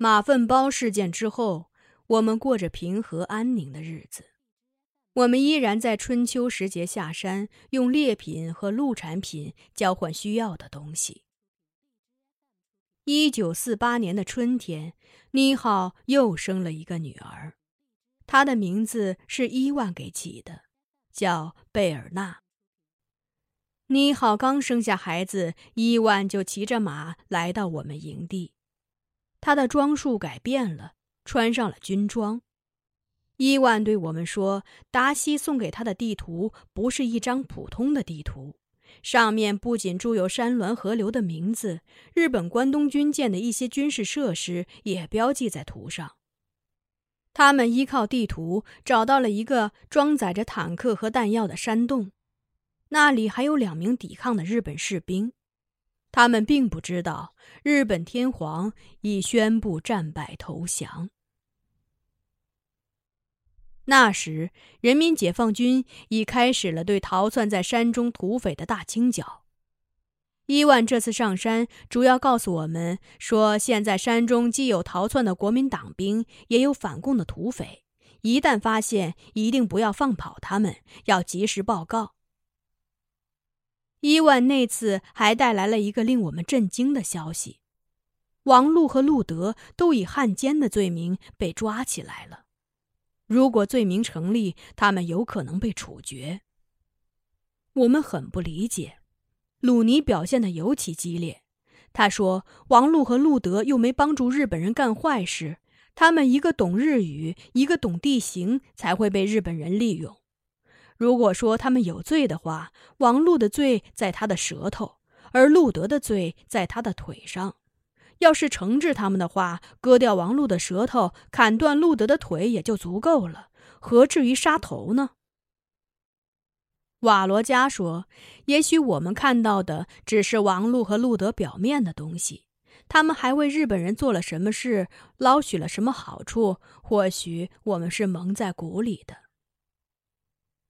马粪包事件之后，我们过着平和安宁的日子。我们依然在春秋时节下山，用猎品和鹿产品交换需要的东西。一九四八年的春天，妮浩又生了一个女儿，她的名字是伊万给起的，叫贝尔纳。妮浩刚生下孩子，伊万就骑着马来到我们营地。他的装束改变了，穿上了军装。伊万对我们说：“达西送给他的地图不是一张普通的地图，上面不仅注有山峦河流的名字，日本关东军舰的一些军事设施也标记在图上。他们依靠地图找到了一个装载着坦克和弹药的山洞，那里还有两名抵抗的日本士兵。他们并不知道日本天皇已宣布战败投降。”那时，人民解放军已开始了对逃窜在山中土匪的大清剿。伊万这次上山，主要告诉我们说，现在山中既有逃窜的国民党兵，也有反共的土匪。一旦发现，一定不要放跑他们，要及时报告。伊万那次还带来了一个令我们震惊的消息：王禄和路德都以汉奸的罪名被抓起来了。如果罪名成立，他们有可能被处决。我们很不理解，鲁尼表现的尤其激烈。他说：“王禄和路德又没帮助日本人干坏事，他们一个懂日语，一个懂地形，才会被日本人利用。如果说他们有罪的话，王禄的罪在他的舌头，而路德的罪在他的腿上。”要是惩治他们的话，割掉王禄的舌头，砍断路德的腿也就足够了，何至于杀头呢？瓦罗加说：“也许我们看到的只是王禄和路德表面的东西，他们还为日本人做了什么事，捞取了什么好处？或许我们是蒙在鼓里的。”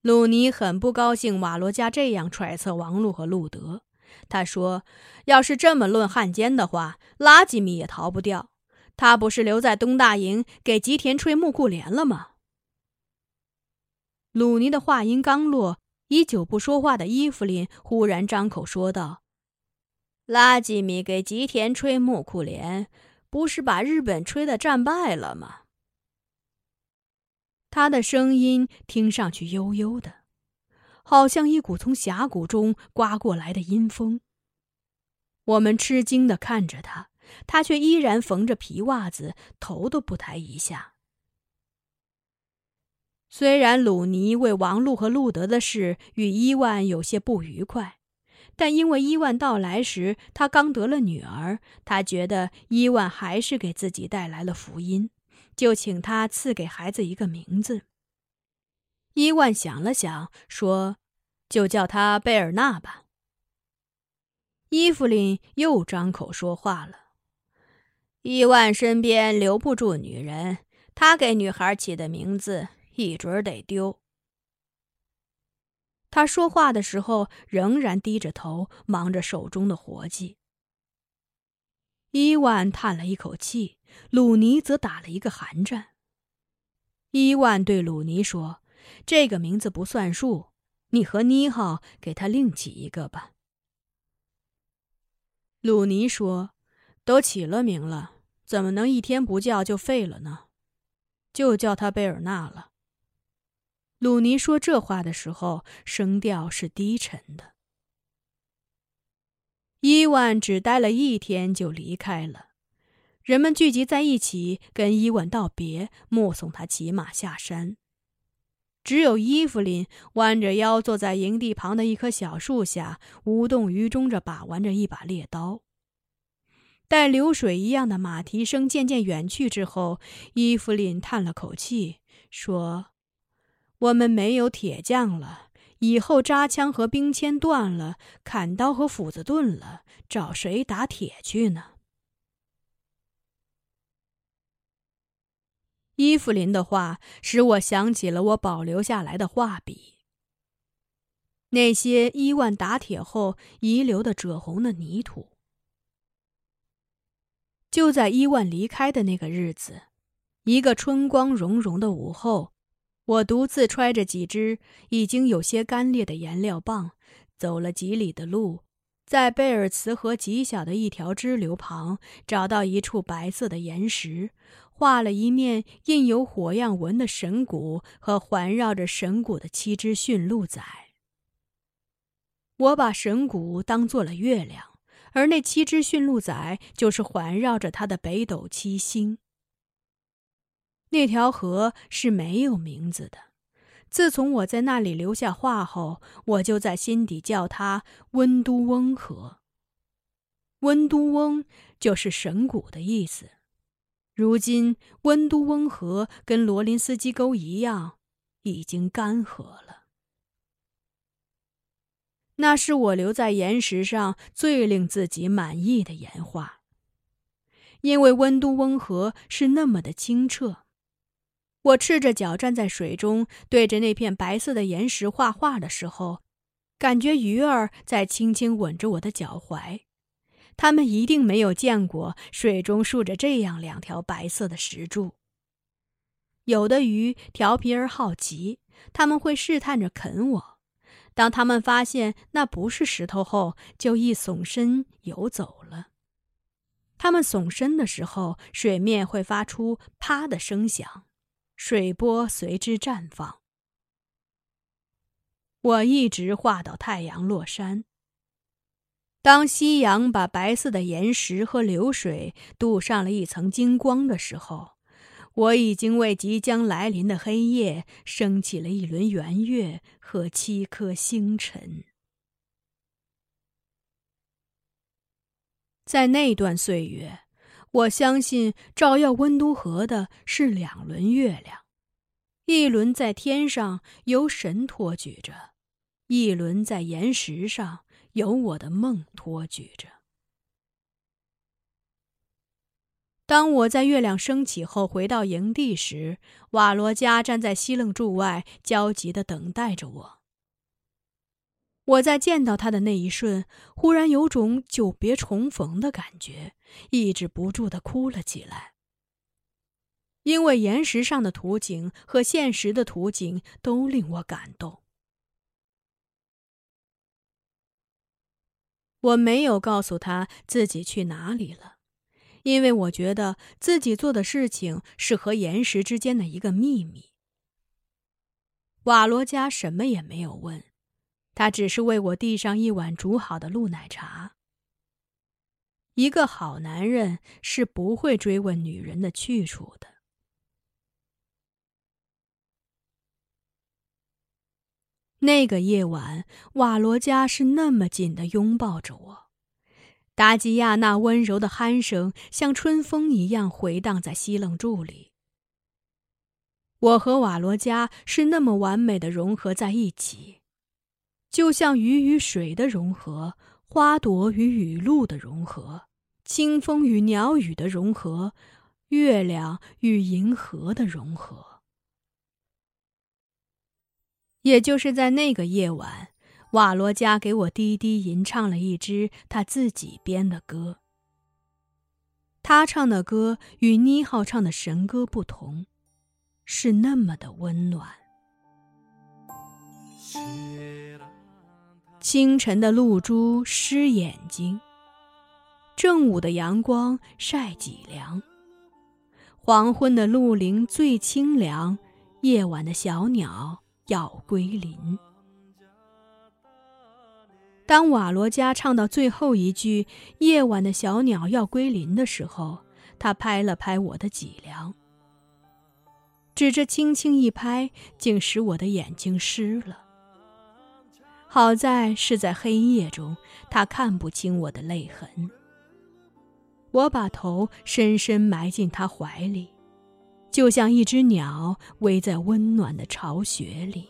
鲁尼很不高兴瓦罗加这样揣测王禄和路德。他说：“要是这么论汉奸的话，拉吉米也逃不掉。他不是留在东大营给吉田吹木库连了吗？”鲁尼的话音刚落，依旧不说话的伊芙琳忽然张口说道：“拉吉米给吉田吹木库连，不是把日本吹得战败了吗？”他的声音听上去悠悠的。好像一股从峡谷中刮过来的阴风。我们吃惊的看着他，他却依然缝着皮袜子，头都不抬一下。虽然鲁尼为王禄和路德的事与伊万有些不愉快，但因为伊万到来时他刚得了女儿，他觉得伊万还是给自己带来了福音，就请他赐给孩子一个名字。伊万想了想，说：“就叫他贝尔纳吧。”伊芙琳又张口说话了：“伊万身边留不住女人，他给女孩起的名字一准得丢。”他说话的时候仍然低着头，忙着手中的活计。伊万叹了一口气，鲁尼则打了一个寒战。伊万对鲁尼说。这个名字不算数，你和妮浩给他另起一个吧。鲁尼说：“都起了名了，怎么能一天不叫就废了呢？就叫他贝尔纳了。”鲁尼说这话的时候，声调是低沉的。伊万只待了一天就离开了，人们聚集在一起跟伊万道别，目送他骑马下山。只有伊芙琳弯着腰坐在营地旁的一棵小树下，无动于衷着把玩着一把猎刀。待流水一样的马蹄声渐渐远去之后，伊芙琳叹了口气，说：“我们没有铁匠了，以后扎枪和兵签断了，砍刀和斧子钝了，找谁打铁去呢？”伊芙琳的话使我想起了我保留下来的画笔，那些伊万打铁后遗留的赭红的泥土。就在伊万离开的那个日子，一个春光融融的午后，我独自揣着几只已经有些干裂的颜料棒，走了几里的路，在贝尔茨河极小的一条支流旁，找到一处白色的岩石，画了一面印有火样纹的神鼓和环绕着神鼓的七只驯鹿仔。我把神鼓当做了月亮。而那七只驯鹿仔就是环绕着它的北斗七星。那条河是没有名字的，自从我在那里留下话后，我就在心底叫它温都翁河。温都翁就是神谷的意思。如今温都翁河跟罗林斯基沟一样，已经干涸了。那是我留在岩石上最令自己满意的岩画，因为温都翁河是那么的清澈。我赤着脚站在水中，对着那片白色的岩石画画的时候，感觉鱼儿在轻轻吻着我的脚踝。它们一定没有见过水中竖着这样两条白色的石柱。有的鱼调皮而好奇，他们会试探着啃我。当他们发现那不是石头后，就一耸身游走了。他们耸身的时候，水面会发出“啪”的声响，水波随之绽放。我一直画到太阳落山。当夕阳把白色的岩石和流水镀上了一层金光的时候。我已经为即将来临的黑夜升起了一轮圆月和七颗星辰。在那段岁月，我相信照耀温都河的是两轮月亮，一轮在天上由神托举着，一轮在岩石上由我的梦托举着。当我在月亮升起后回到营地时，瓦罗加站在西楞柱外，焦急地等待着我。我在见到他的那一瞬，忽然有种久别重逢的感觉，抑制不住的哭了起来。因为岩石上的图景和现实的图景都令我感动。我没有告诉他自己去哪里了。因为我觉得自己做的事情是和岩石之间的一个秘密。瓦罗加什么也没有问，他只是为我递上一碗煮好的鹿奶茶。一个好男人是不会追问女人的去处的。那个夜晚，瓦罗加是那么紧的拥抱着我。达吉亚那温柔的鼾声像春风一样回荡在西楞柱里。我和瓦罗加是那么完美的融合在一起，就像鱼与水的融合，花朵与雨露的融合，清风与鸟语的融合，月亮与银河的融合。也就是在那个夜晚。瓦罗加给我低低吟唱了一支他自己编的歌。他唱的歌与妮浩唱的神歌不同，是那么的温暖。清晨的露珠湿眼睛，正午的阳光晒脊梁，黄昏的鹿林最清凉，夜晚的小鸟要归林。当瓦罗加唱到最后一句“夜晚的小鸟要归林”的时候，他拍了拍我的脊梁，只这轻轻一拍，竟使我的眼睛湿了。好在是在黑夜中，他看不清我的泪痕。我把头深深埋进他怀里，就像一只鸟偎在温暖的巢穴里。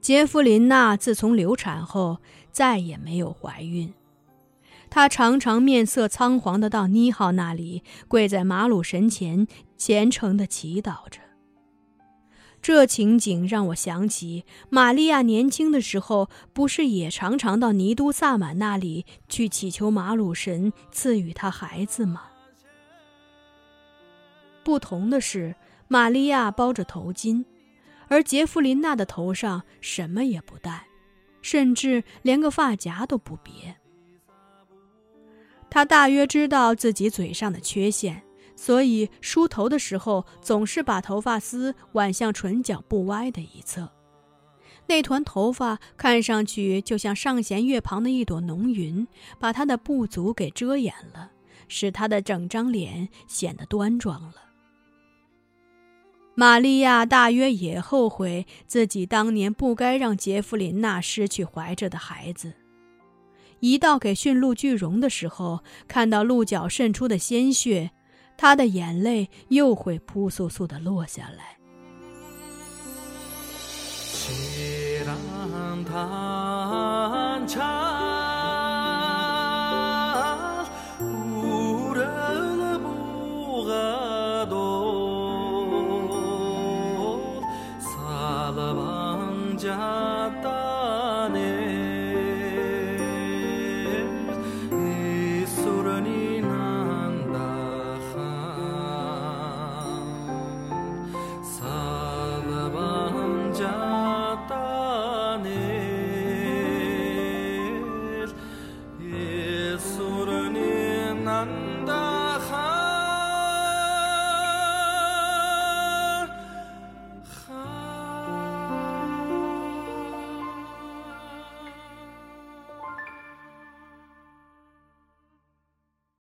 杰弗琳娜自从流产后再也没有怀孕，她常常面色仓皇地到妮浩那里，跪在马鲁神前虔诚地祈祷着。这情景让我想起玛利亚年轻的时候，不是也常常到尼都萨满那里去祈求马鲁神赐予她孩子吗？不同的是，玛利亚包着头巾，而杰弗琳娜的头上什么也不戴，甚至连个发夹都不别。她大约知道自己嘴上的缺陷。所以梳头的时候，总是把头发丝挽向唇角不歪的一侧，那团头发看上去就像上弦月旁的一朵浓云，把她的不足给遮掩了，使她的整张脸显得端庄了。玛利亚大约也后悔自己当年不该让杰弗琳娜失去怀着的孩子。一到给驯鹿聚绒的时候，看到鹿角渗出的鲜血。他的眼泪又会扑簌簌的落下来。